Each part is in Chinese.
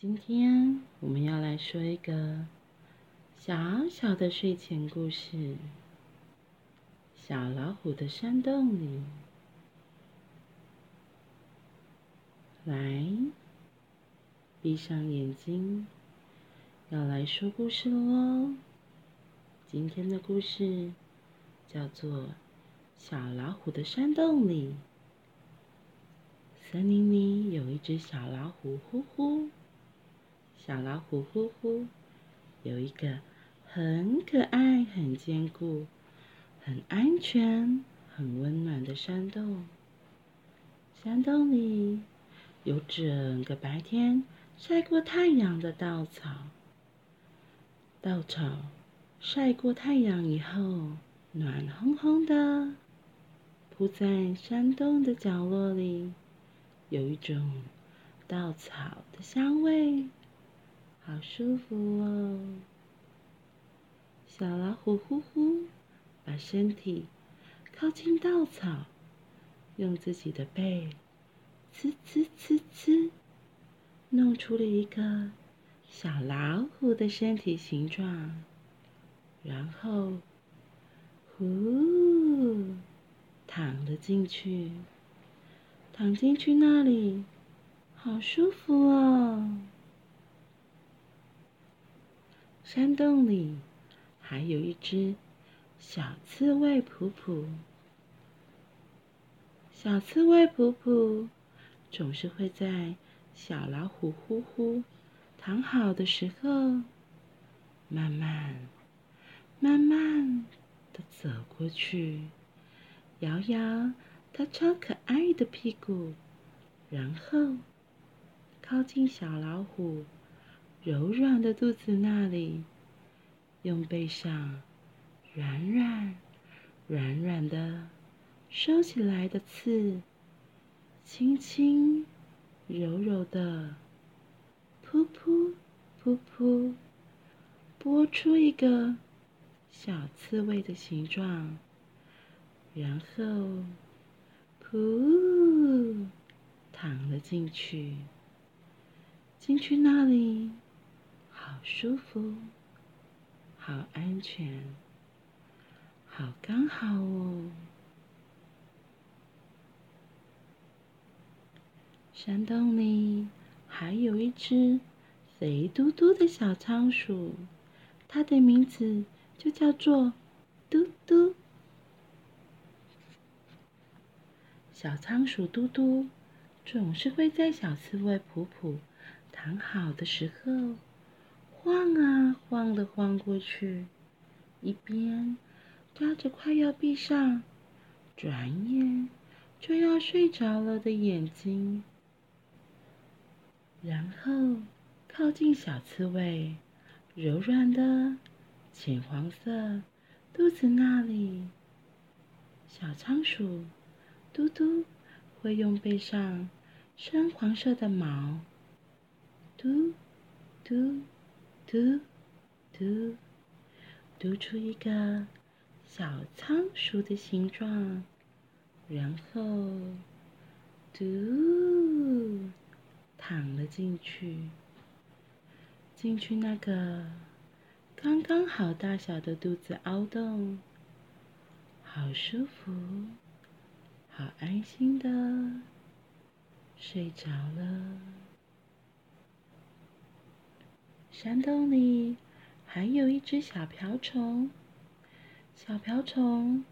今天我们要来说一个小小的睡前故事，《小老虎的山洞里》。来，闭上眼睛，要来说故事了哦。今天的故事叫做《小老虎的山洞里》。森林里有一只小老虎，呼呼。小老虎呼呼，有一个很可爱、很坚固、很安全、很温暖的山洞。山洞里有整个白天晒过太阳的稻草。稻草晒过太阳以后，暖烘烘的，铺在山洞的角落里，有一种稻草的香味。好舒服哦！小老虎呼呼，把身体靠近稻草，用自己的背呲呲呲呲，弄出了一个小老虎的身体形状，然后呼躺了进去，躺进去那里，好舒服哦！山洞里还有一只小刺猬普普。小刺猬普普总是会在小老虎呼呼躺好的时候，慢慢、慢慢的走过去，摇摇它超可爱的屁股，然后靠近小老虎。柔软的肚子那里，用背上软软、软软的收起来的刺，轻轻、柔柔的噗噗噗噗，拨出一个小刺猬的形状，然后噗躺了进去，进去那里。舒服，好安全，好刚好哦。山洞里还有一只肥嘟嘟的小仓鼠，它的名字就叫做嘟嘟。小仓鼠嘟嘟总是会在小刺猬普普躺好的时候。晃啊晃的晃过去，一边抓着快要闭上、转眼就要睡着了的眼睛，然后靠近小刺猬柔软的浅黄色肚子那里。小仓鼠嘟嘟会用背上深黄色的毛嘟嘟。嘟嘟嘟出一个小仓鼠的形状，然后嘟躺了进去，进去那个刚刚好大小的肚子凹洞，好舒服，好安心的睡着了。山洞里还有一只小瓢虫，小瓢虫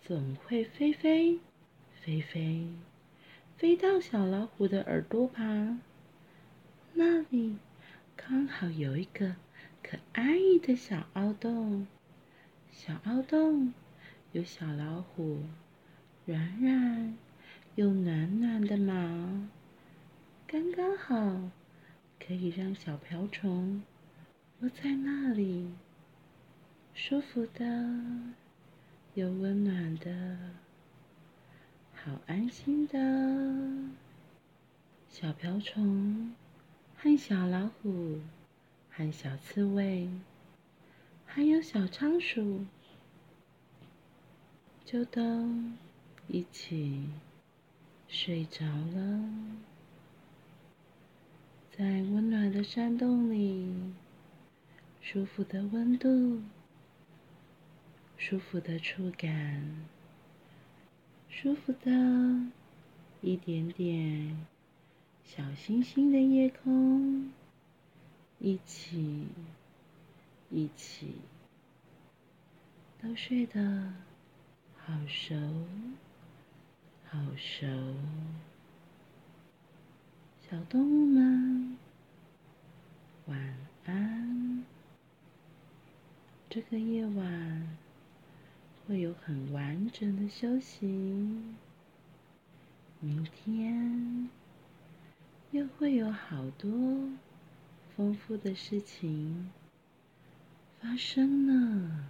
总会飞飞飞飞，飞到小老虎的耳朵旁，那里刚好有一个可爱的小凹洞，小凹洞有小老虎软软又暖暖的毛，刚刚好。可以让小瓢虫窝在那里，舒服的又温暖的，好安心的。小瓢虫和小老虎，和小刺猬，还有小仓鼠，就都一起睡着了。在温暖的山洞里，舒服的温度，舒服的触感，舒服的一点点小星星的夜空，一起，一起，都睡得好熟，好熟。小动物们，晚安。这个夜晚会有很完整的休息，明天又会有好多丰富的事情发生呢。